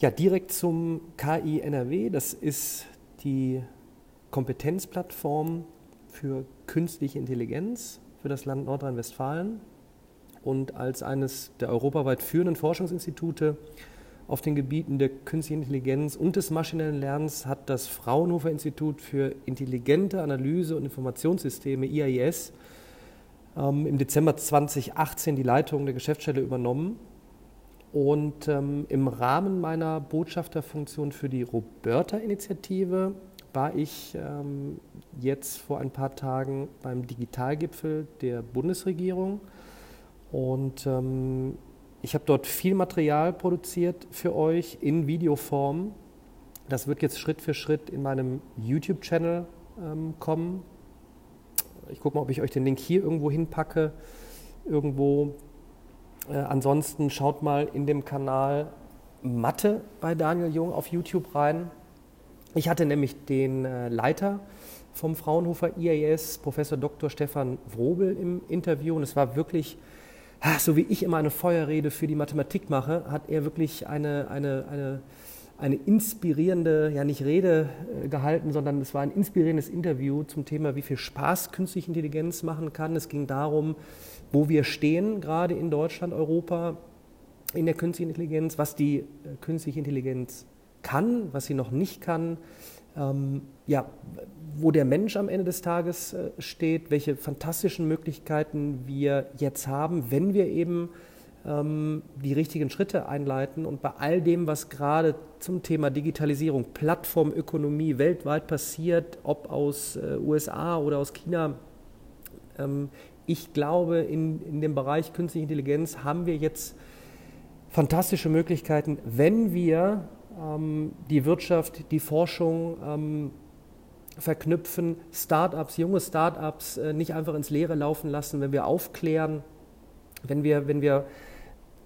Ja, direkt zum KI NRW. Das ist die Kompetenzplattform für künstliche Intelligenz für das Land Nordrhein-Westfalen und als eines der europaweit führenden Forschungsinstitute auf den Gebieten der künstlichen Intelligenz und des maschinellen Lernens hat das Fraunhofer Institut für intelligente Analyse und Informationssysteme IAIS ähm, im Dezember 2018 die Leitung der Geschäftsstelle übernommen und ähm, im Rahmen meiner Botschafterfunktion für die Roberta-Initiative war ich ähm, jetzt vor ein paar Tagen beim Digitalgipfel der Bundesregierung. Und ähm, ich habe dort viel Material produziert für euch in Videoform. Das wird jetzt Schritt für Schritt in meinem YouTube-Channel ähm, kommen. Ich gucke mal, ob ich euch den Link hier irgendwo hinpacke. Irgendwo äh, ansonsten schaut mal in dem Kanal Mathe bei Daniel Jung auf YouTube rein. Ich hatte nämlich den äh, Leiter vom Fraunhofer IAS, Professor Dr. Stefan Wrobel, im Interview und es war wirklich, so wie ich immer eine Feuerrede für die Mathematik mache, hat er wirklich eine, eine, eine, eine inspirierende, ja nicht Rede äh, gehalten, sondern es war ein inspirierendes Interview zum Thema, wie viel Spaß künstliche Intelligenz machen kann. Es ging darum, wo wir stehen, gerade in Deutschland, Europa, in der künstlichen Intelligenz, was die äh, künstliche Intelligenz kann, was sie noch nicht kann, ähm, ja, wo der Mensch am Ende des Tages äh, steht, welche fantastischen Möglichkeiten wir jetzt haben, wenn wir eben die richtigen Schritte einleiten und bei all dem, was gerade zum Thema Digitalisierung, Plattformökonomie weltweit passiert, ob aus äh, USA oder aus China, ähm, ich glaube, in, in dem Bereich künstliche Intelligenz haben wir jetzt fantastische Möglichkeiten, wenn wir ähm, die Wirtschaft, die Forschung ähm, verknüpfen, Startups, junge Startups äh, nicht einfach ins Leere laufen lassen, wenn wir aufklären, wenn wir, wenn wir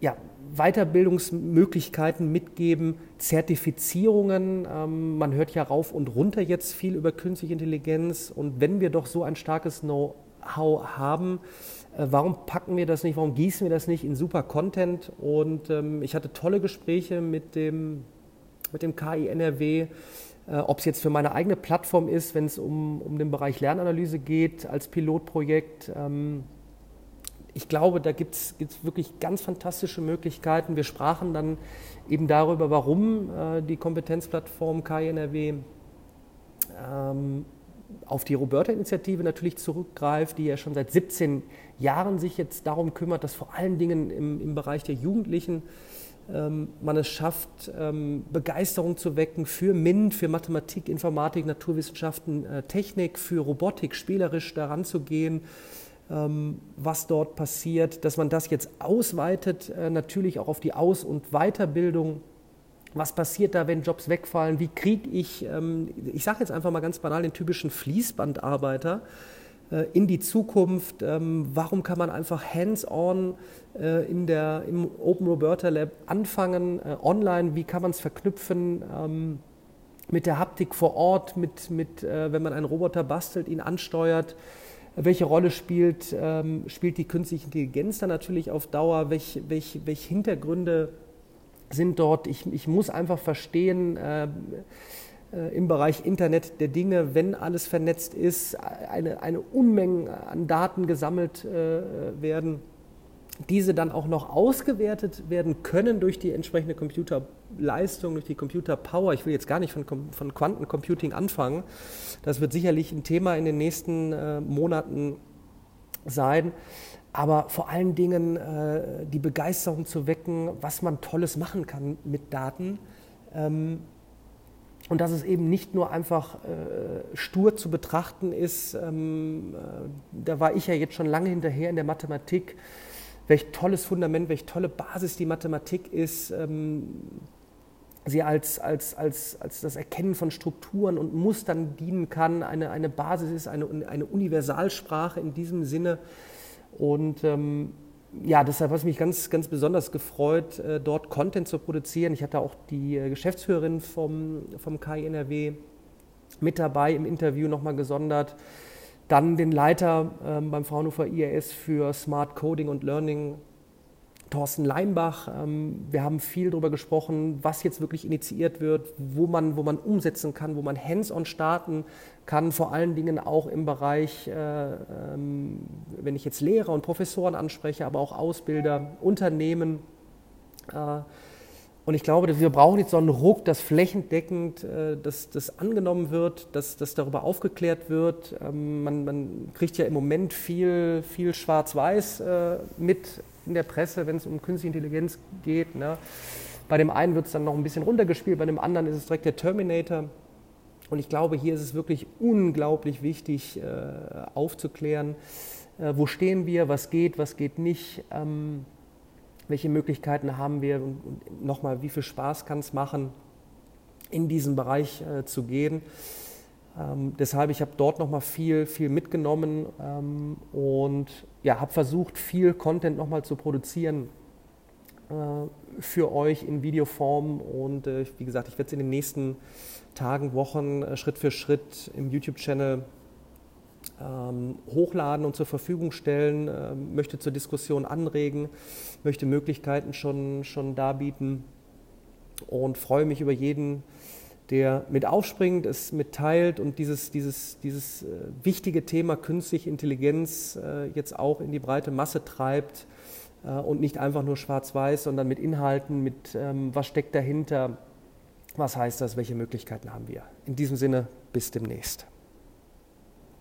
ja, Weiterbildungsmöglichkeiten mitgeben, Zertifizierungen. Ähm, man hört ja rauf und runter jetzt viel über künstliche Intelligenz. Und wenn wir doch so ein starkes Know-how haben, äh, warum packen wir das nicht, warum gießen wir das nicht in super Content? Und ähm, ich hatte tolle Gespräche mit dem, mit dem KI NRW, äh, ob es jetzt für meine eigene Plattform ist, wenn es um, um den Bereich Lernanalyse geht, als Pilotprojekt. Ähm, ich glaube, da gibt es wirklich ganz fantastische Möglichkeiten. Wir sprachen dann eben darüber, warum äh, die Kompetenzplattform KI NRW ähm, auf die Roberta-Initiative natürlich zurückgreift, die ja schon seit 17 Jahren sich jetzt darum kümmert, dass vor allen Dingen im, im Bereich der Jugendlichen ähm, man es schafft, ähm, Begeisterung zu wecken für MINT, für Mathematik, Informatik, Naturwissenschaften, äh, Technik, für Robotik, spielerisch daran zu gehen, was dort passiert, dass man das jetzt ausweitet, äh, natürlich auch auf die Aus- und Weiterbildung was passiert da, wenn Jobs wegfallen? Wie kriege ich, ähm, ich sage jetzt einfach mal ganz banal, den typischen Fließbandarbeiter äh, in die Zukunft? Ähm, warum kann man einfach hands-on äh, in der, im Open Roberta Lab anfangen, online? Wie kann man es verknüpfen? Ähm, mit der Haptik vor Ort, mit, mit wenn man einen Roboter bastelt, ihn ansteuert, welche Rolle spielt, ähm, spielt die künstliche Intelligenz dann natürlich auf Dauer, welche welch, welch Hintergründe sind dort. Ich, ich muss einfach verstehen, äh, äh, im Bereich Internet der Dinge, wenn alles vernetzt ist, eine, eine Unmenge an Daten gesammelt äh, werden, diese dann auch noch ausgewertet werden können durch die entsprechende Computerleistung, durch die Computerpower. Ich will jetzt gar nicht von, von Quantencomputing anfangen. Das wird sicherlich ein Thema in den nächsten äh, Monaten sein aber vor allen Dingen äh, die Begeisterung zu wecken, was man Tolles machen kann mit Daten. Ähm, und dass es eben nicht nur einfach äh, stur zu betrachten ist, ähm, äh, da war ich ja jetzt schon lange hinterher in der Mathematik, welch tolles Fundament, welch tolle Basis die Mathematik ist, ähm, sie als, als, als, als das Erkennen von Strukturen und Mustern dienen kann, eine, eine Basis ist, eine, eine Universalsprache in diesem Sinne. Und ähm, ja, deshalb hat es mich ganz, ganz besonders gefreut, äh, dort Content zu produzieren. Ich hatte auch die äh, Geschäftsführerin vom, vom KINRW mit dabei im Interview nochmal gesondert. Dann den Leiter ähm, beim Fraunhofer IAS für Smart Coding und Learning Thorsten Leimbach. Ähm, wir haben viel darüber gesprochen, was jetzt wirklich initiiert wird, wo man, wo man umsetzen kann, wo man hands-on starten kann, vor allen Dingen auch im Bereich, äh, ähm, wenn ich jetzt Lehrer und Professoren anspreche, aber auch Ausbilder, Unternehmen. Äh, und ich glaube, wir brauchen jetzt so einen Ruck, dass flächendeckend äh, das, das angenommen wird, dass, dass darüber aufgeklärt wird. Ähm, man, man kriegt ja im Moment viel, viel Schwarz-Weiß äh, mit in der Presse, wenn es um künstliche Intelligenz geht. Ne? Bei dem einen wird es dann noch ein bisschen runtergespielt, bei dem anderen ist es direkt der Terminator. Und ich glaube, hier ist es wirklich unglaublich wichtig, äh, aufzuklären, wo stehen wir, was geht, was geht nicht. Ähm, welche Möglichkeiten haben wir und, nochmal, wie viel Spaß kann es machen, in diesen Bereich äh, zu gehen. Ähm, deshalb, ich habe dort nochmal viel, viel mitgenommen ähm, und ja, habe versucht, viel Content nochmal zu produzieren äh, für euch in Videoform und äh, wie gesagt, ich werde es in den nächsten Tagen, Wochen äh, Schritt für Schritt im YouTube-Channel hochladen und zur Verfügung stellen, äh, möchte zur Diskussion anregen, möchte Möglichkeiten schon, schon darbieten und freue mich über jeden, der mit aufspringt, es mitteilt und dieses, dieses, dieses äh, wichtige Thema künstliche Intelligenz äh, jetzt auch in die breite Masse treibt und nicht einfach nur schwarz-weiß, sondern mit Inhalten, mit ähm, was steckt dahinter, was heißt das, welche Möglichkeiten haben wir. In diesem Sinne, bis demnächst.